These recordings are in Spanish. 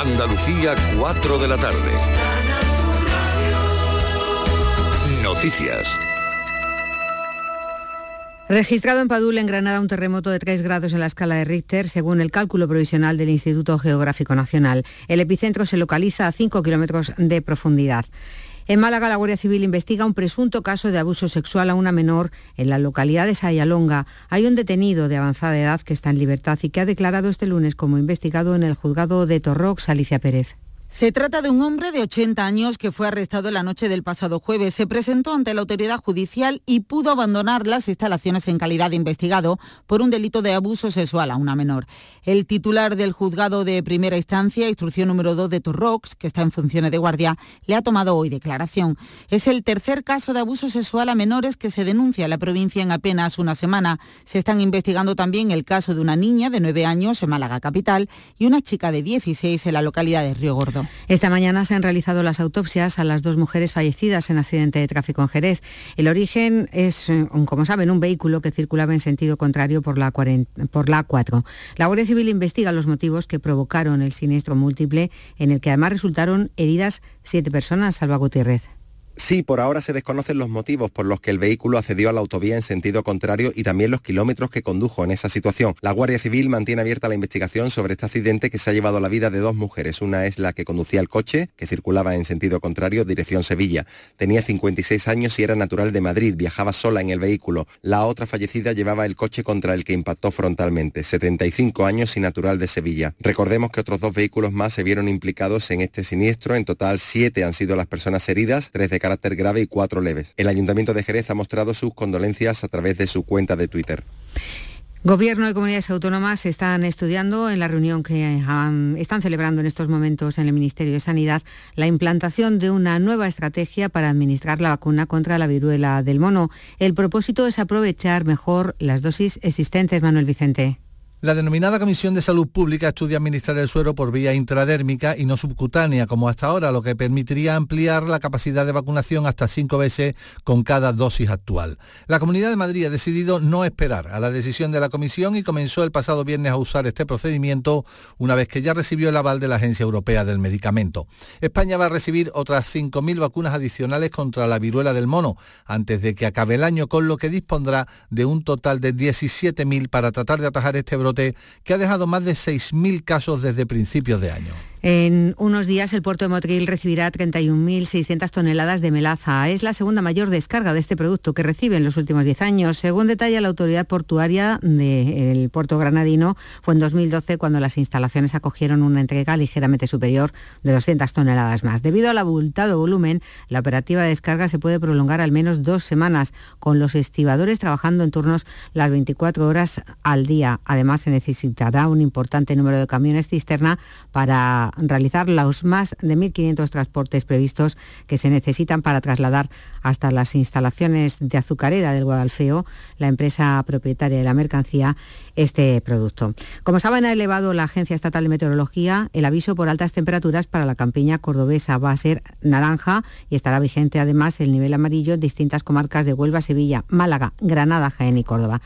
Andalucía, 4 de la tarde. Noticias. Registrado en Padul, en Granada, un terremoto de 3 grados en la escala de Richter, según el cálculo provisional del Instituto Geográfico Nacional. El epicentro se localiza a 5 kilómetros de profundidad. En Málaga, la Guardia Civil investiga un presunto caso de abuso sexual a una menor en la localidad de Sayalonga. Hay un detenido de avanzada edad que está en libertad y que ha declarado este lunes como investigado en el juzgado de Torrox, Alicia Pérez. Se trata de un hombre de 80 años que fue arrestado la noche del pasado jueves. Se presentó ante la autoridad judicial y pudo abandonar las instalaciones en calidad de investigado por un delito de abuso sexual a una menor. El titular del juzgado de primera instancia, instrucción número 2 de Torrox, que está en funciones de guardia, le ha tomado hoy declaración. Es el tercer caso de abuso sexual a menores que se denuncia en la provincia en apenas una semana. Se están investigando también el caso de una niña de 9 años en Málaga Capital y una chica de 16 en la localidad de Río Gordo. Esta mañana se han realizado las autopsias a las dos mujeres fallecidas en accidente de tráfico en Jerez. El origen es, eh, como saben, un vehículo que circulaba en sentido contrario por la, por la A4. La Guardia Civil investiga los motivos que provocaron el siniestro múltiple, en el que además resultaron heridas siete personas, Salva Gutiérrez. Sí, por ahora se desconocen los motivos por los que el vehículo accedió a la autovía en sentido contrario y también los kilómetros que condujo en esa situación. La Guardia Civil mantiene abierta la investigación sobre este accidente que se ha llevado la vida de dos mujeres. Una es la que conducía el coche, que circulaba en sentido contrario, dirección Sevilla. Tenía 56 años y era natural de Madrid, viajaba sola en el vehículo. La otra fallecida llevaba el coche contra el que impactó frontalmente, 75 años y natural de Sevilla. Recordemos que otros dos vehículos más se vieron implicados en este siniestro. En total, siete han sido las personas heridas, tres de carácter grave y cuatro leves. El Ayuntamiento de Jerez ha mostrado sus condolencias a través de su cuenta de Twitter. Gobierno y comunidades autónomas están estudiando en la reunión que están celebrando en estos momentos en el Ministerio de Sanidad la implantación de una nueva estrategia para administrar la vacuna contra la viruela del mono. El propósito es aprovechar mejor las dosis existentes, Manuel Vicente. La denominada Comisión de Salud Pública estudia administrar el suero por vía intradérmica y no subcutánea, como hasta ahora, lo que permitiría ampliar la capacidad de vacunación hasta cinco veces con cada dosis actual. La Comunidad de Madrid ha decidido no esperar a la decisión de la Comisión y comenzó el pasado viernes a usar este procedimiento una vez que ya recibió el aval de la Agencia Europea del Medicamento. España va a recibir otras 5.000 vacunas adicionales contra la viruela del mono antes de que acabe el año, con lo que dispondrá de un total de 17.000 para tratar de atajar este brote que ha dejado más de 6.000 casos desde principios de año. En unos días el puerto de Motril recibirá 31.600 toneladas de melaza. Es la segunda mayor descarga de este producto que recibe en los últimos 10 años. Según detalla la autoridad portuaria del puerto granadino, fue en 2012 cuando las instalaciones acogieron una entrega ligeramente superior de 200 toneladas más. Debido al abultado volumen, la operativa de descarga se puede prolongar al menos dos semanas, con los estibadores trabajando en turnos las 24 horas al día. Además, se necesitará un importante número de camiones cisterna para realizar los más de 1.500 transportes previstos que se necesitan para trasladar hasta las instalaciones de azucarera del Guadalfeo, la empresa propietaria de la mercancía, este producto. Como saben, ha elevado la Agencia Estatal de Meteorología el aviso por altas temperaturas para la campiña cordobesa. Va a ser naranja y estará vigente además el nivel amarillo en distintas comarcas de Huelva, Sevilla, Málaga, Granada, Jaén y Córdoba.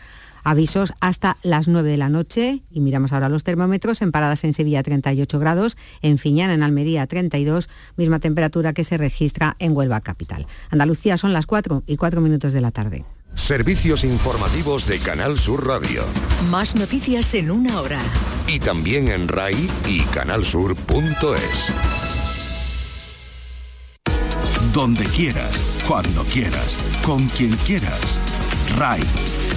Avisos hasta las 9 de la noche y miramos ahora los termómetros. En Paradas en Sevilla 38 grados, en Fiñán en Almería 32, misma temperatura que se registra en Huelva capital. Andalucía son las 4 y 4 minutos de la tarde. Servicios informativos de Canal Sur Radio. Más noticias en una hora. Y también en RAI y canalsur.es. Donde quieras, cuando quieras, con quien quieras. RAI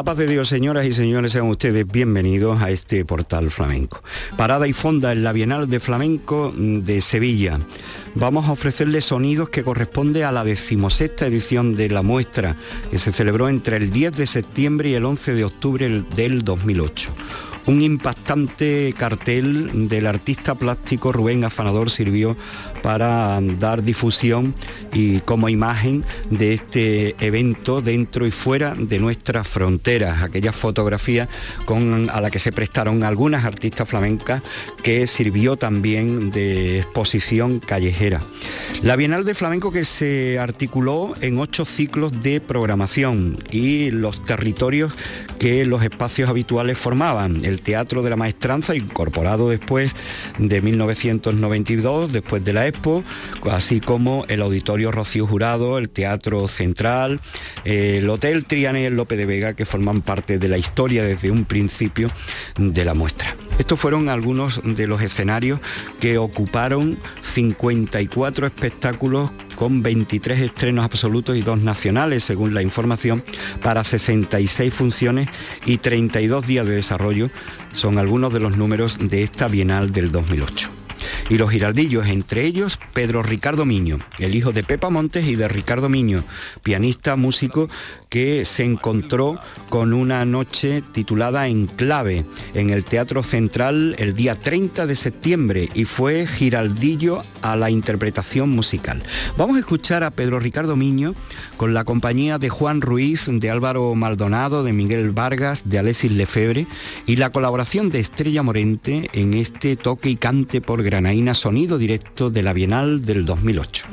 La paz de Dios, señoras y señores, sean ustedes bienvenidos a este portal flamenco. Parada y fonda en la Bienal de Flamenco de Sevilla. vamos a ofrecerle sonidos que corresponde a la decimosexta edición de la muestra, que se celebró entre el 10 de septiembre y el 11 de octubre del 2008. Un impactante cartel del artista plástico Rubén Afanador sirvió para dar difusión y como imagen de este evento dentro y fuera de nuestras fronteras, aquellas fotografías con, a la que se prestaron algunas artistas flamencas que sirvió también de exposición callejera. La Bienal de Flamenco que se articuló en ocho ciclos de programación y los territorios que los espacios habituales formaban. El Teatro de la Maestranza, incorporado después de 1992, después de la Así como el Auditorio Rocío Jurado, el Teatro Central, el Hotel Trianel López de Vega, que forman parte de la historia desde un principio de la muestra. Estos fueron algunos de los escenarios que ocuparon 54 espectáculos con 23 estrenos absolutos y dos nacionales, según la información, para 66 funciones y 32 días de desarrollo. Son algunos de los números de esta Bienal del 2008 y los giraldillos, entre ellos Pedro Ricardo Miño, el hijo de Pepa Montes y de Ricardo Miño, pianista, músico que se encontró con una noche titulada Enclave en el Teatro Central el día 30 de septiembre y fue giraldillo a la interpretación musical. Vamos a escuchar a Pedro Ricardo Miño con la compañía de Juan Ruiz, de Álvaro Maldonado, de Miguel Vargas, de Alexis Lefebre y la colaboración de Estrella Morente en este toque y cante por Granaína sonido directo de la Bienal del 2008.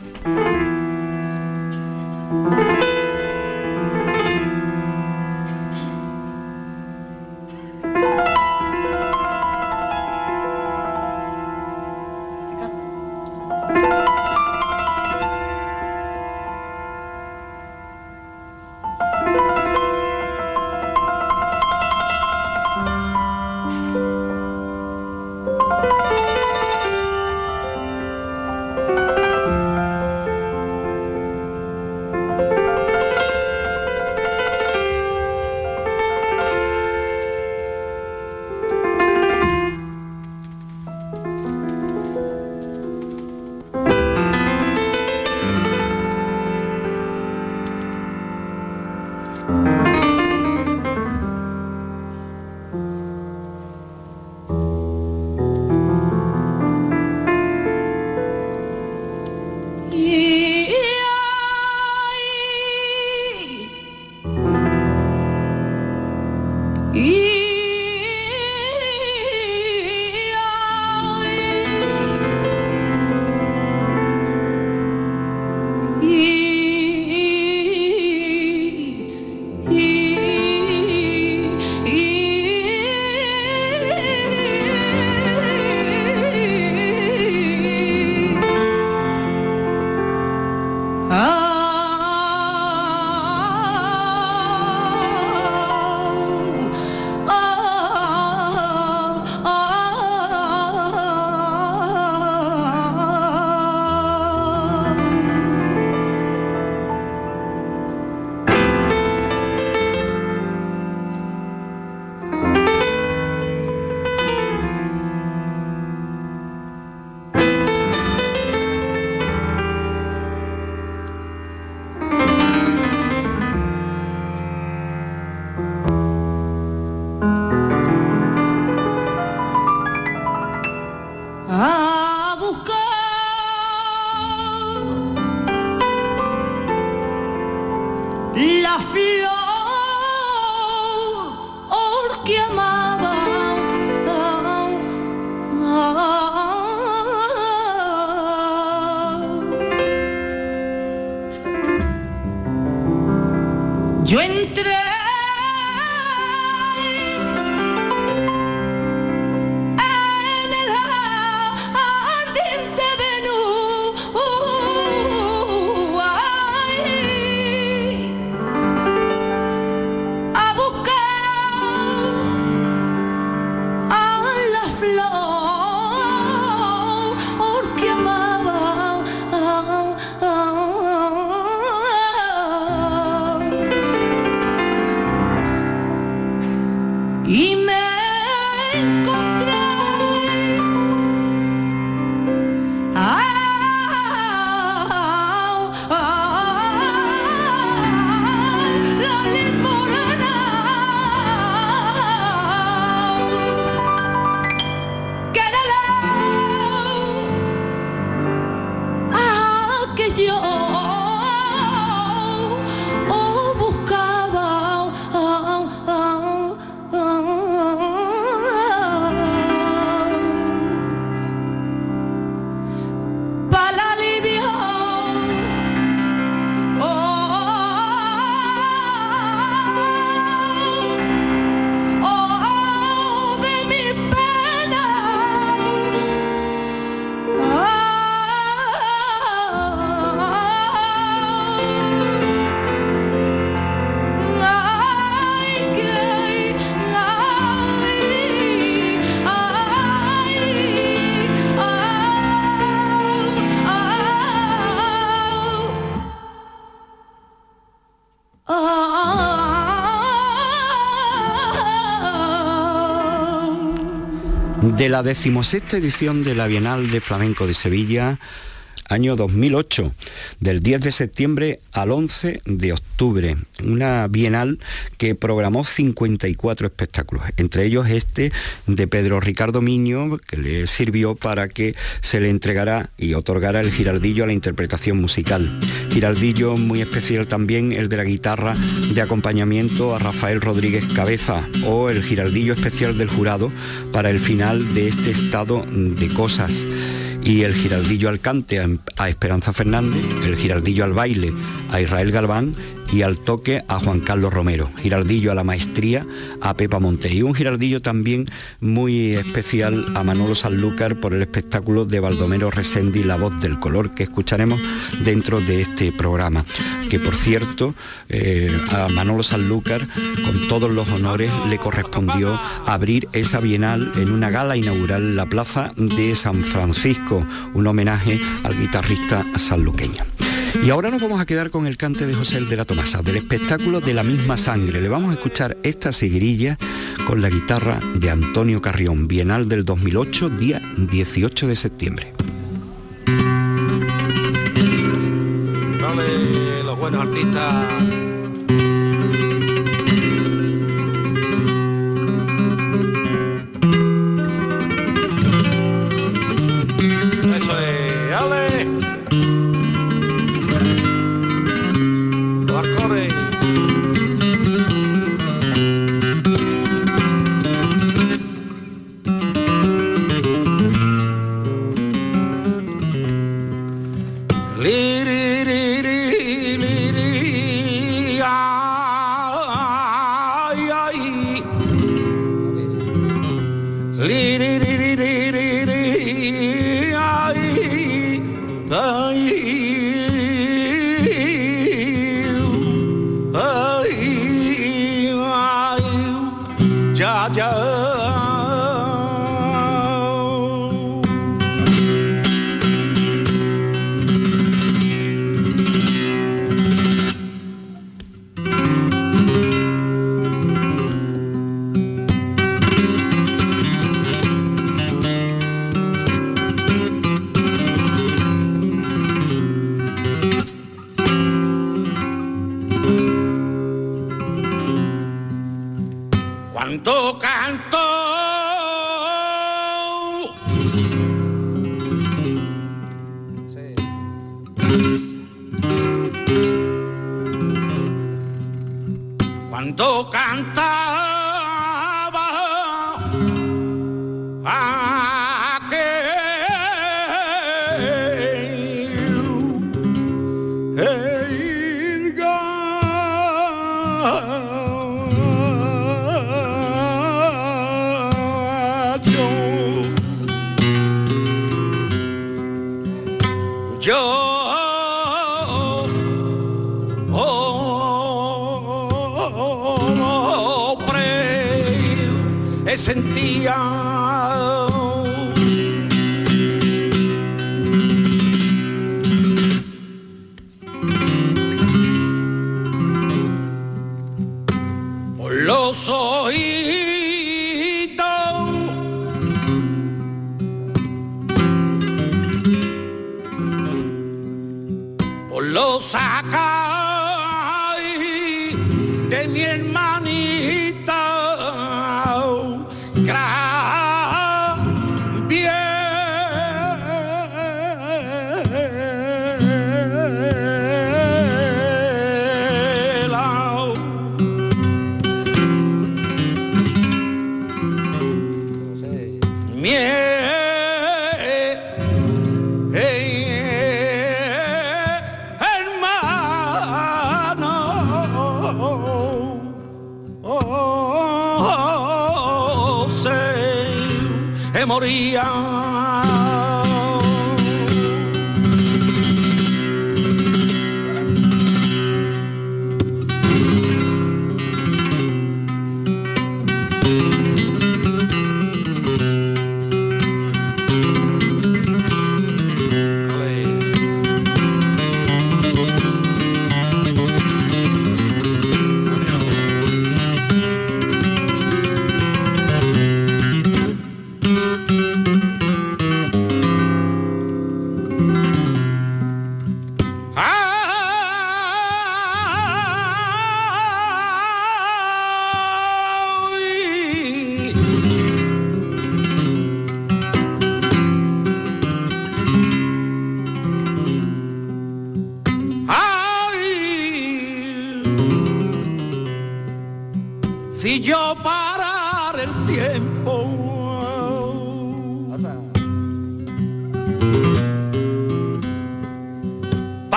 De la decimosexta edición de la Bienal de Flamenco de Sevilla año 2008, del 10 de septiembre al 11 de octubre. Una bienal que programó 54 espectáculos, entre ellos este de Pedro Ricardo Miño, que le sirvió para que se le entregara y otorgara el giraldillo a la interpretación musical. Giraldillo muy especial también el de la guitarra de acompañamiento a Rafael Rodríguez Cabeza o el giraldillo especial del jurado para el final de este estado de cosas y el giraldillo al cante a, Esperanza Fernández, el giraldillo al baile a Israel Galván y al toque a Juan Carlos Romero. Giraldillo a la maestría a Pepa Monte y un giraldillo también muy especial a Manolo Sanlúcar por el espectáculo de Baldomero Resendi, La voz del color, que escucharemos dentro de este programa. Que por cierto, eh, a Manolo Sanlúcar, con todos los honores, le correspondió abrir esa bienal en una gala inaugural en la plaza de San Francisco, un homenaje al guitarrista sanluqueño. Y ahora nos vamos a quedar con el cante de José de la Tomasa, del espectáculo de la misma sangre. Le vamos a escuchar esta seguirilla con la guitarra de Antonio Carrión, Bienal del 2008, día 18 de septiembre. Dale, los buenos artistas Ay, ay, ay, ya, ya. money.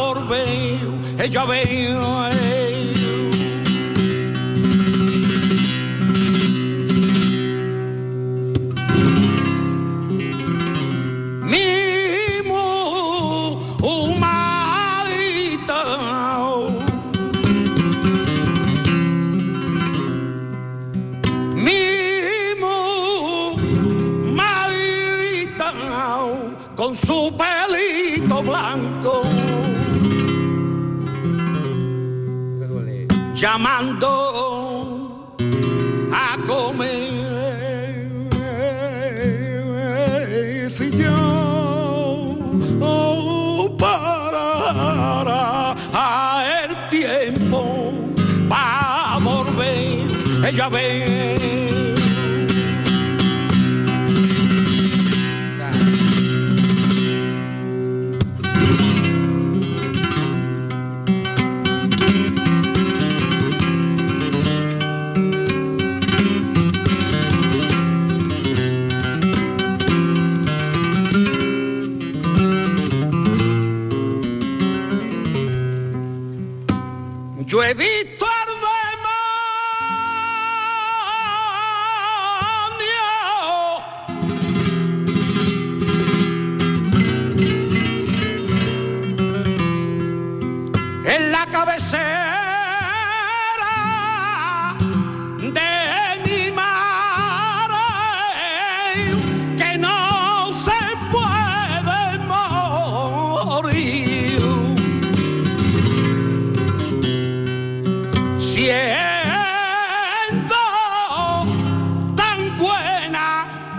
Pa' volver yo a llamando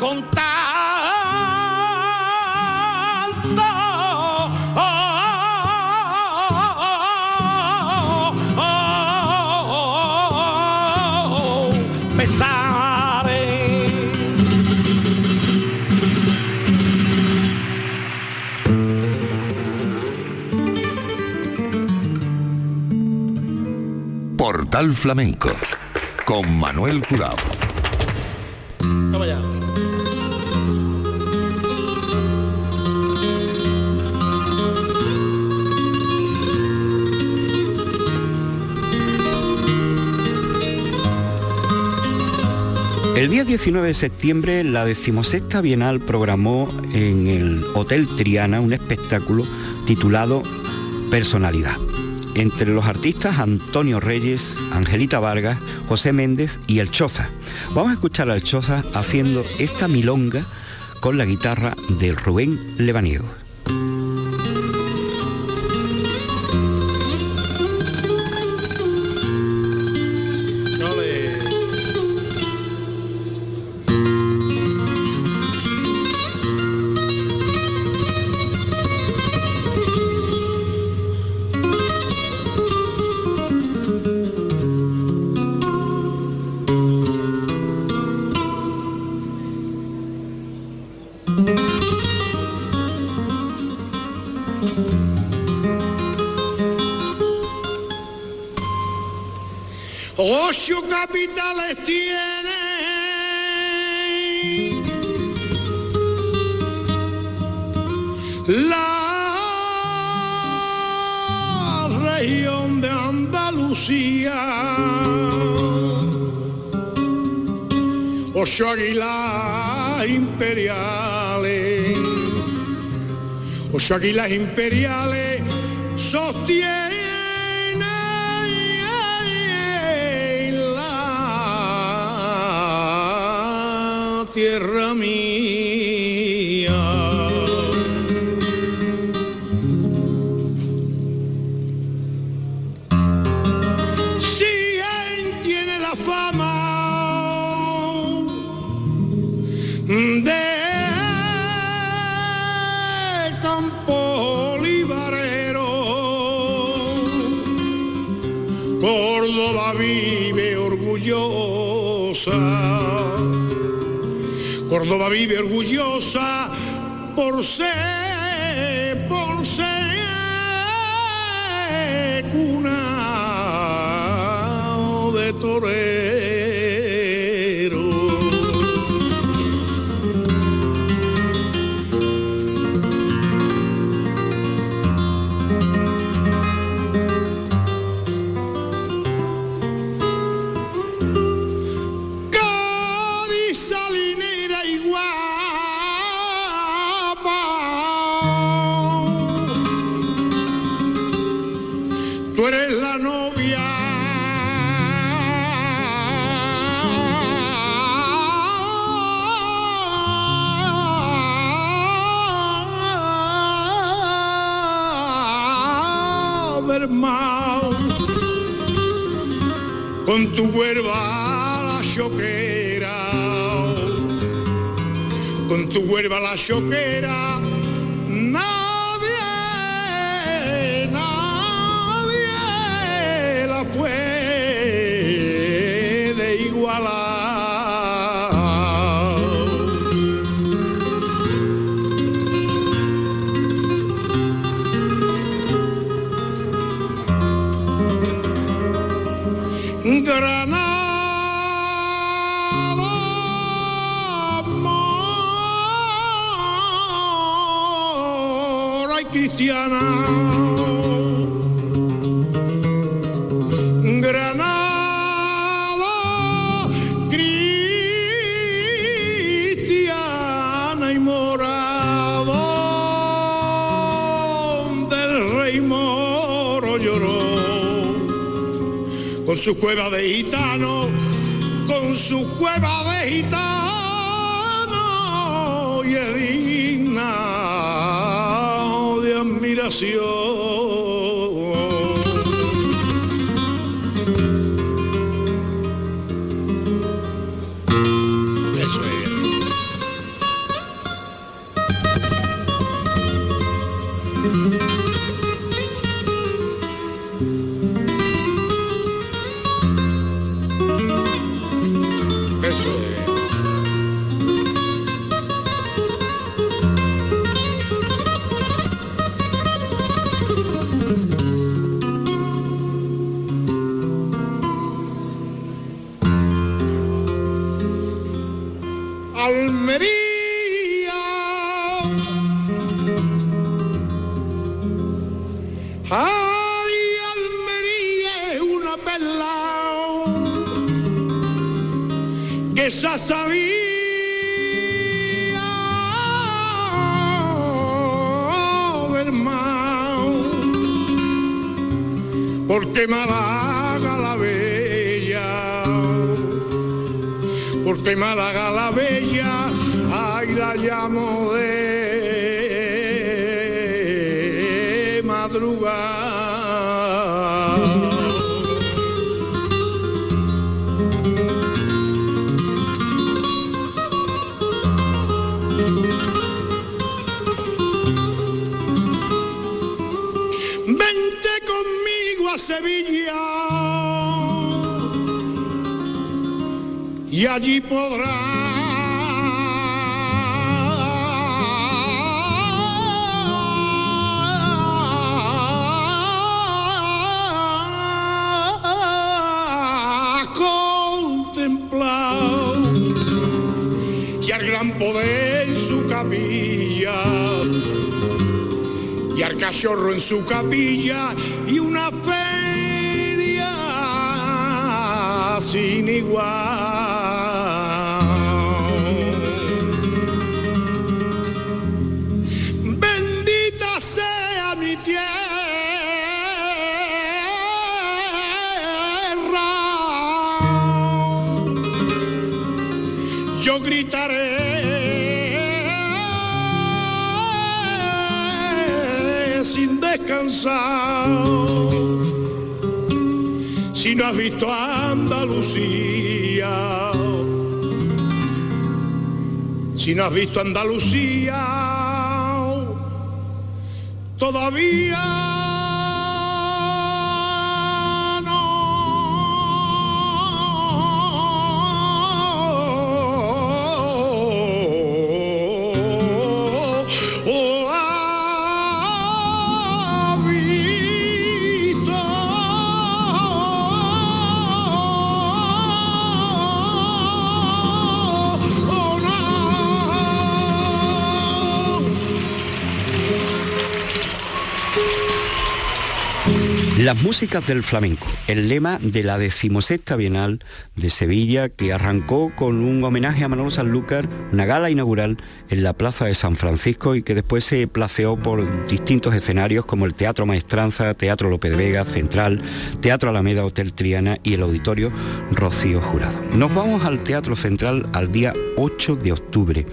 con tanto pesare. Portal Flamenco con Manuel Curao. Vamos allá. El día 19 de septiembre, la decimosexta Bienal programó en el Hotel Triana un espectáculo titulado Personalidad. Entre los artistas Antonio Reyes, Angelita Vargas, José Méndez y El Choza. Vamos a escuchar al Choza haciendo esta milonga con la guitarra de Rubén Lebaniego. Región de Andalucía. Ocho águilas imperiales. Ocho águilas imperiales sostienen la tierra mía. Córdoba vive orgullosa por ser, tu huerva la choquera, cristiana. Granada, cristiana y morado del rey moro lloró con su cueva de gitano, con su cueva de gitano You. Ay, Almería es una perla. Que se sabía porque Málaga la bella, porque Málaga la bella, ay la llamo de Vente conmigo a Sevilla. Y allí podrás poder en su capilla y al cachorro en su capilla y una feria sin igual. Si no has visto Andalucía, si no has visto Andalucía, todavía Las músicas del flamenco, el lema de la decimosexta Bienal de Sevilla que arrancó con un homenaje a Manolo Sanlúcar, una gala inaugural en la Plaza de San Francisco y que después se placeó por distintos escenarios como el Teatro Maestranza, Teatro López de Vega, Central, Teatro Alameda, Hotel Triana y el Auditorio Rocío Jurado. Nos vamos al Teatro Central al día 8 de octubre.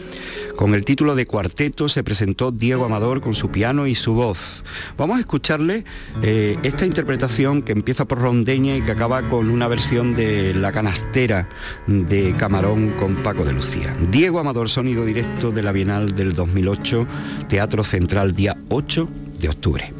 Con el título de cuarteto se presentó Diego Amador con su piano y su voz. Vamos a escucharle eh, esta interpretación que empieza por rondeña y que acaba con una versión de La canastera de Camarón con Paco de Lucía. Diego Amador, sonido directo de la Bienal del 2008, Teatro Central, día 8 de octubre.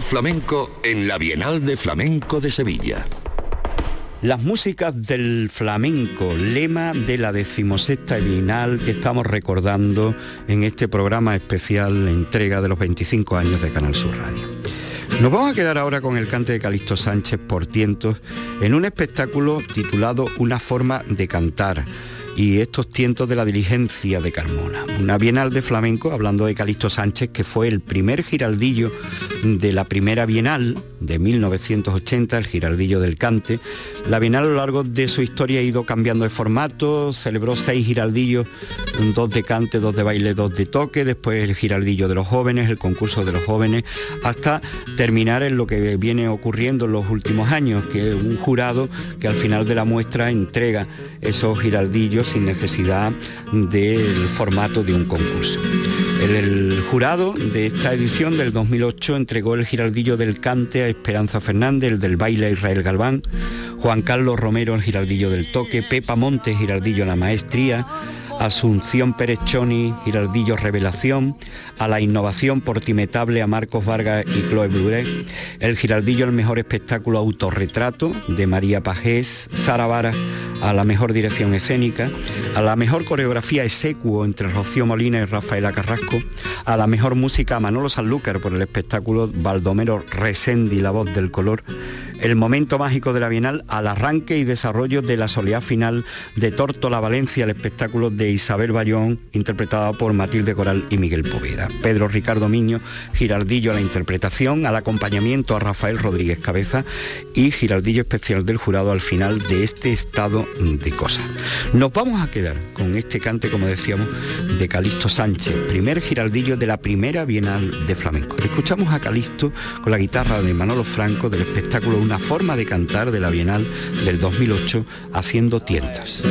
Flamenco en la Bienal de Flamenco de Sevilla. Las músicas del flamenco, lema de la decimosexta Bienal que estamos recordando en este programa especial, entrega de los 25 años de Canal Sur Radio. Nos vamos a quedar ahora con el cante de Calixto Sánchez por tientos en un espectáculo titulado Una forma de cantar y estos tientos de la diligencia de Carmona. Una bienal de flamenco, hablando de Calixto Sánchez, que fue el primer giraldillo de la primera bienal de 1980, el giraldillo del cante. La bienal a lo largo de su historia ha ido cambiando de formato, celebró seis giraldillos, dos de cante, dos de baile, dos de toque, después el giraldillo de los jóvenes, el concurso de los jóvenes, hasta terminar en lo que viene ocurriendo en los últimos años, que es un jurado que al final de la muestra entrega esos giraldillos sin necesidad del formato de un concurso. El, el jurado de esta edición del 2008 entregó el giraldillo del cante a Esperanza Fernández, el del baile a Israel Galván, Juan Carlos Romero el giraldillo del toque, Pepa Montes giraldillo la maestría, Asunción Pérez Choni, Giraldillo Revelación, a la innovación portimetable a Marcos Vargas y Chloe Bluret, el Giraldillo el mejor espectáculo autorretrato de María Pajés, Sara Vara a la mejor dirección escénica, a la mejor coreografía execuo entre Rocío Molina y Rafaela Carrasco, a la mejor música a Manolo Sanlúcar por el espectáculo Baldomero Resendi, la voz del color, el momento mágico de la Bienal al arranque y desarrollo de la soleá final de Tórtola Valencia, el espectáculo de Isabel Bayón, interpretada por Matilde Coral y Miguel Poveda. Pedro Ricardo Miño, Giraldillo a la interpretación, al acompañamiento a Rafael Rodríguez Cabeza y Giraldillo especial del jurado al final de este estado de cosas. Nos vamos a quedar con este cante, como decíamos, de Calixto Sánchez, primer Giraldillo de la primera Bienal de Flamenco. Escuchamos a Calixto con la guitarra de Manolo Franco del espectáculo Una forma de cantar de la Bienal del 2008 haciendo tientas.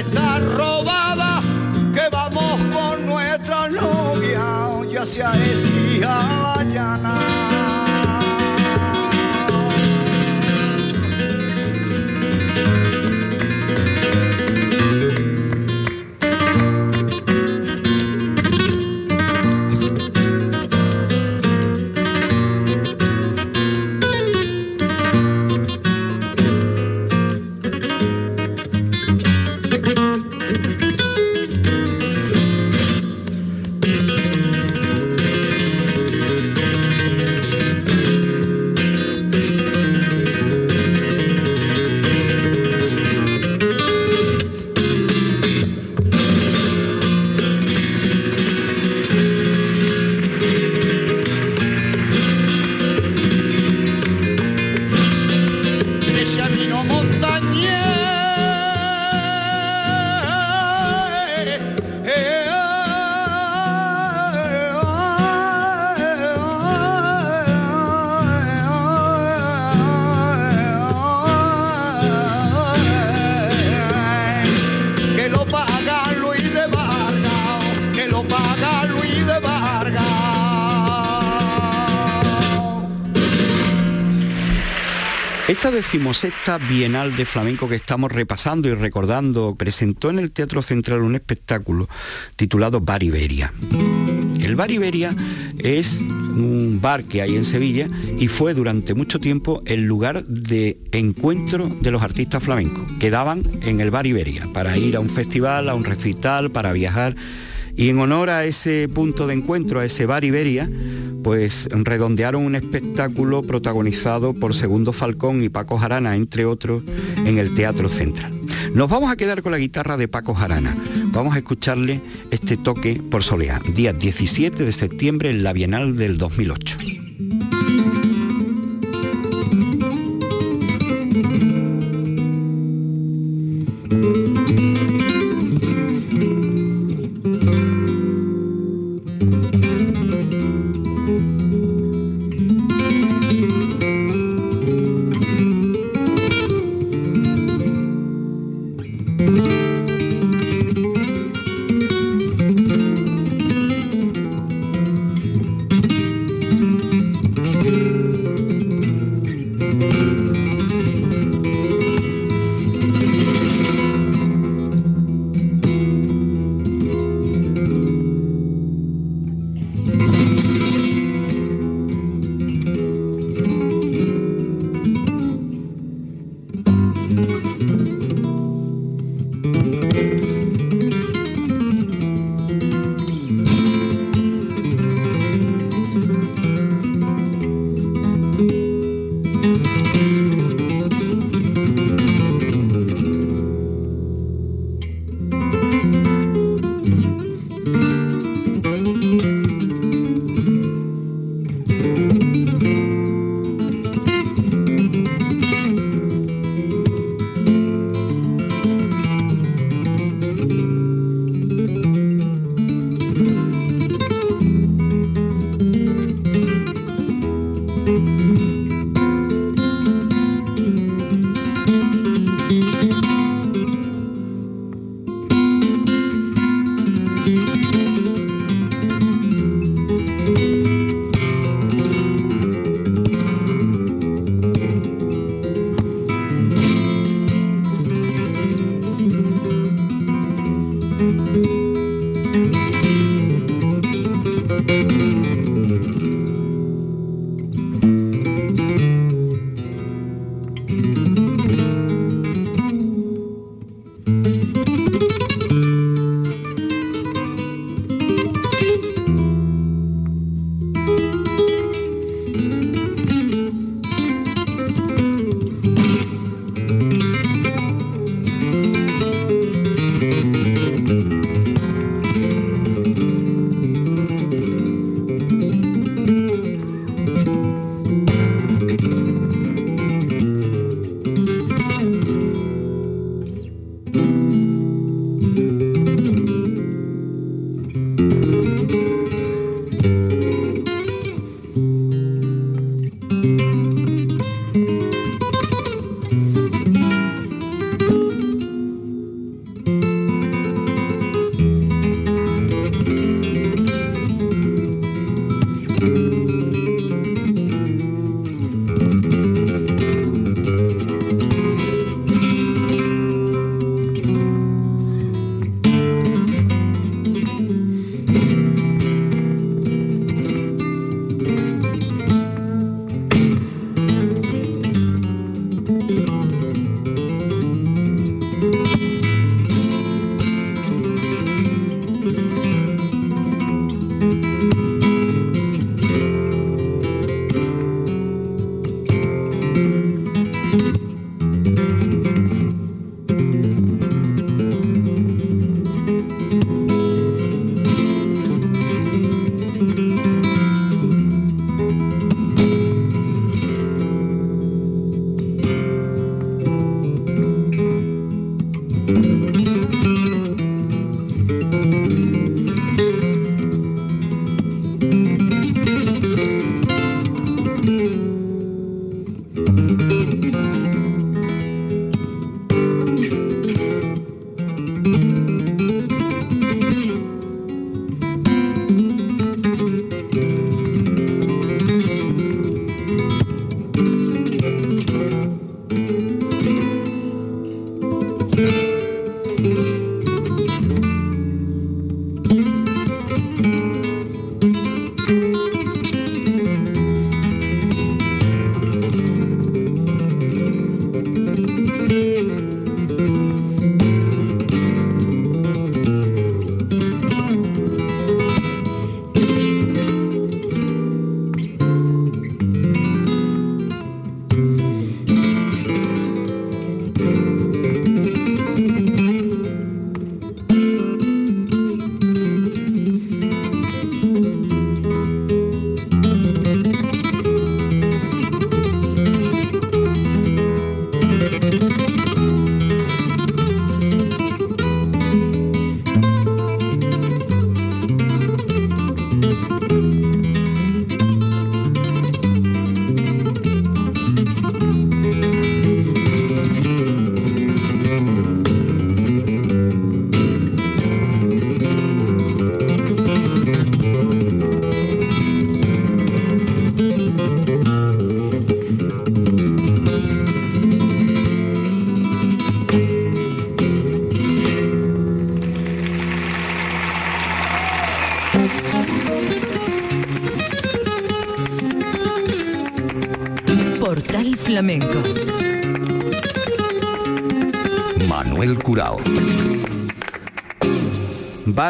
está robada, que vamos con nuestra novia, ya se ha. Decimosexta Bienal de Flamenco que estamos repasando y recordando presentó en el Teatro Central un espectáculo titulado Bar Iberia. El Bar Iberia es un bar que hay en Sevilla y fue durante mucho tiempo el lugar de encuentro de los artistas flamencos. Quedaban en el Bar Iberia para ir a un festival, a un recital, para viajar y en honor a ese punto de encuentro, a ese bar Iberia, pues redondearon un espectáculo protagonizado por Segundo Falcón y Paco Jarana, entre otros, en el Teatro Central. Nos vamos a quedar con la guitarra de Paco Jarana. Vamos a escucharle este toque por Soleá, día 17 de septiembre en la Bienal del 2008.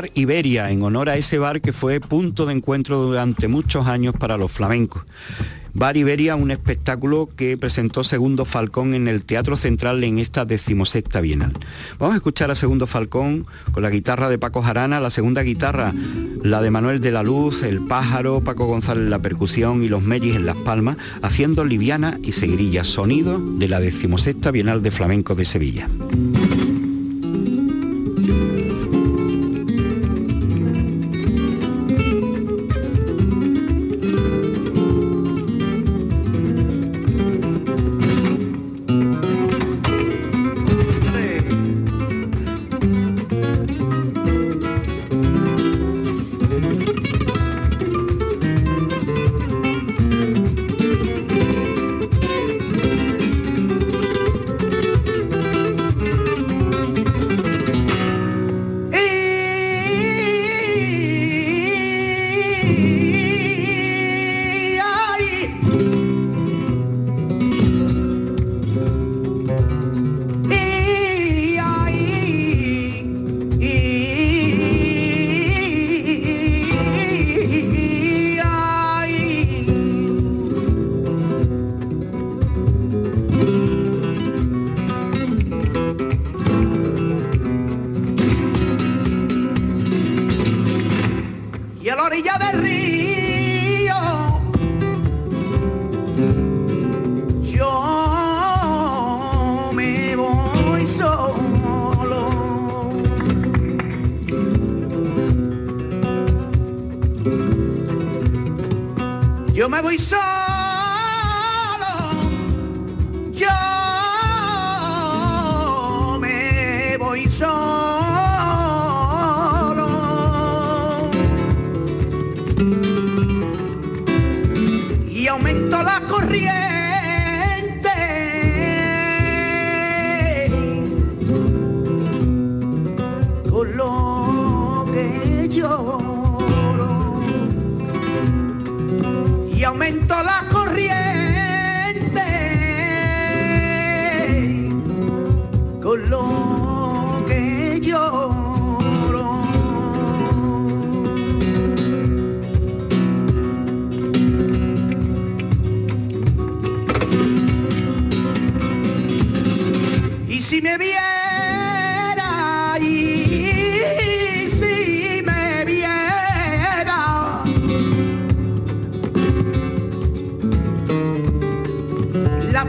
Bar Iberia, en honor a ese bar que fue punto de encuentro durante muchos años para los flamencos. Bar Iberia, un espectáculo que presentó Segundo Falcón en el Teatro Central en esta decimosexta Bienal. Vamos a escuchar a Segundo Falcón con la guitarra de Paco Jarana, la segunda guitarra, la de Manuel de la Luz, el pájaro, Paco González en la percusión y los mellis en las palmas, haciendo liviana y seguirilla, sonido de la decimosexta Bienal de Flamenco de Sevilla.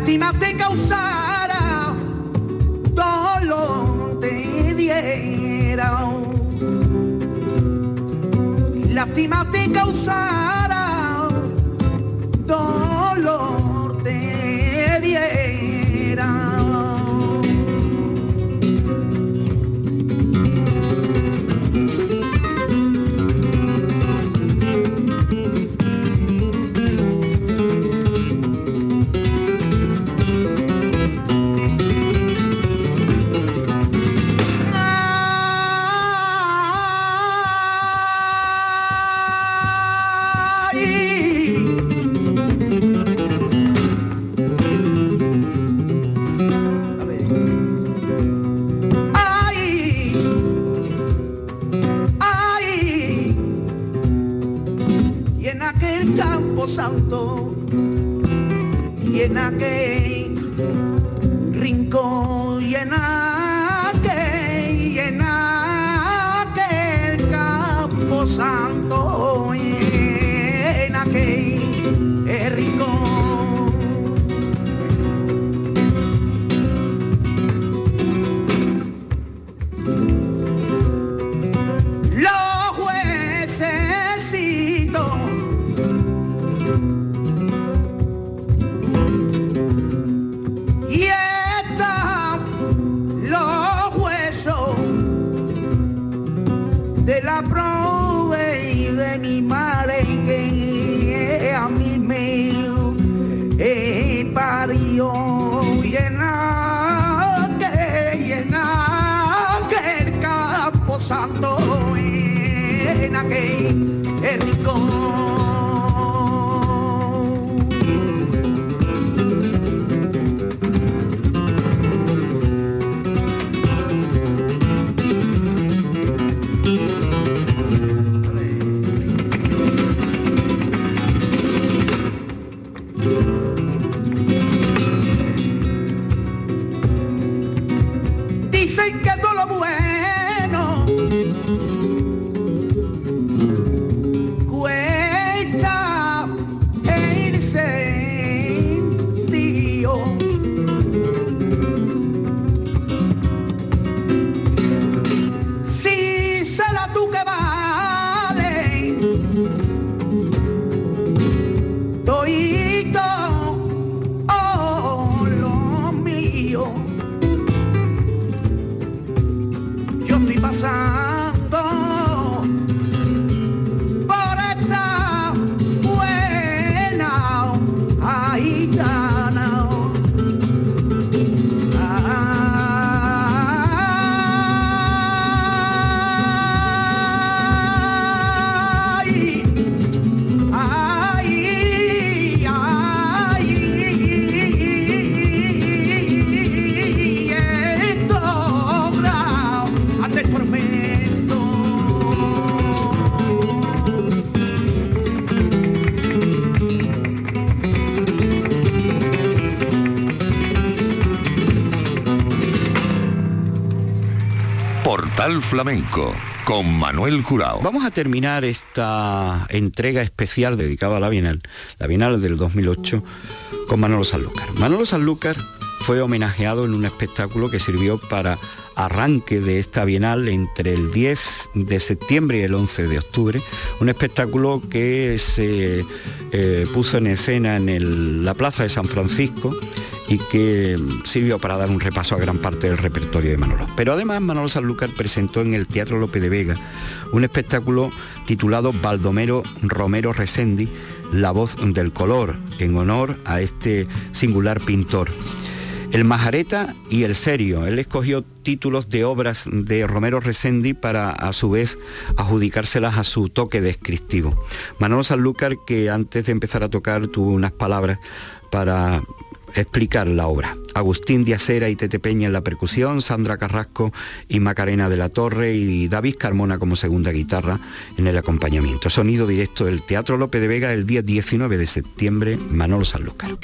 Lástima te causara, dolor te diera. Lástima te causara, dolor santo, y en aquel santo en aquel rincón Flamenco con Manuel Curao. Vamos a terminar esta entrega especial dedicada a la Bienal, la Bienal del 2008, con Manolo Sanlúcar. Manolo Sanlúcar fue homenajeado en un espectáculo que sirvió para arranque de esta Bienal entre el 10 de septiembre y el 11 de octubre, un espectáculo que se eh, puso en escena en la Plaza de San Francisco y que sirvió para dar un repaso a gran parte del repertorio de Manolo. Pero además Manolo Sanlúcar presentó en el Teatro López de Vega un espectáculo titulado Baldomero Romero Resendi, La voz del color, en honor a este singular pintor. El Majareta y el Serio. Él escogió títulos de obras de Romero Resendi para a su vez adjudicárselas a su toque descriptivo. Manolo Sanlúcar, que antes de empezar a tocar tuvo unas palabras para explicar la obra. Agustín Diacera y Tete Peña en la percusión, Sandra Carrasco y Macarena de la Torre y David Carmona como segunda guitarra en el acompañamiento. Sonido directo del Teatro López de Vega el día 19 de septiembre, Manolo Sanlúcar.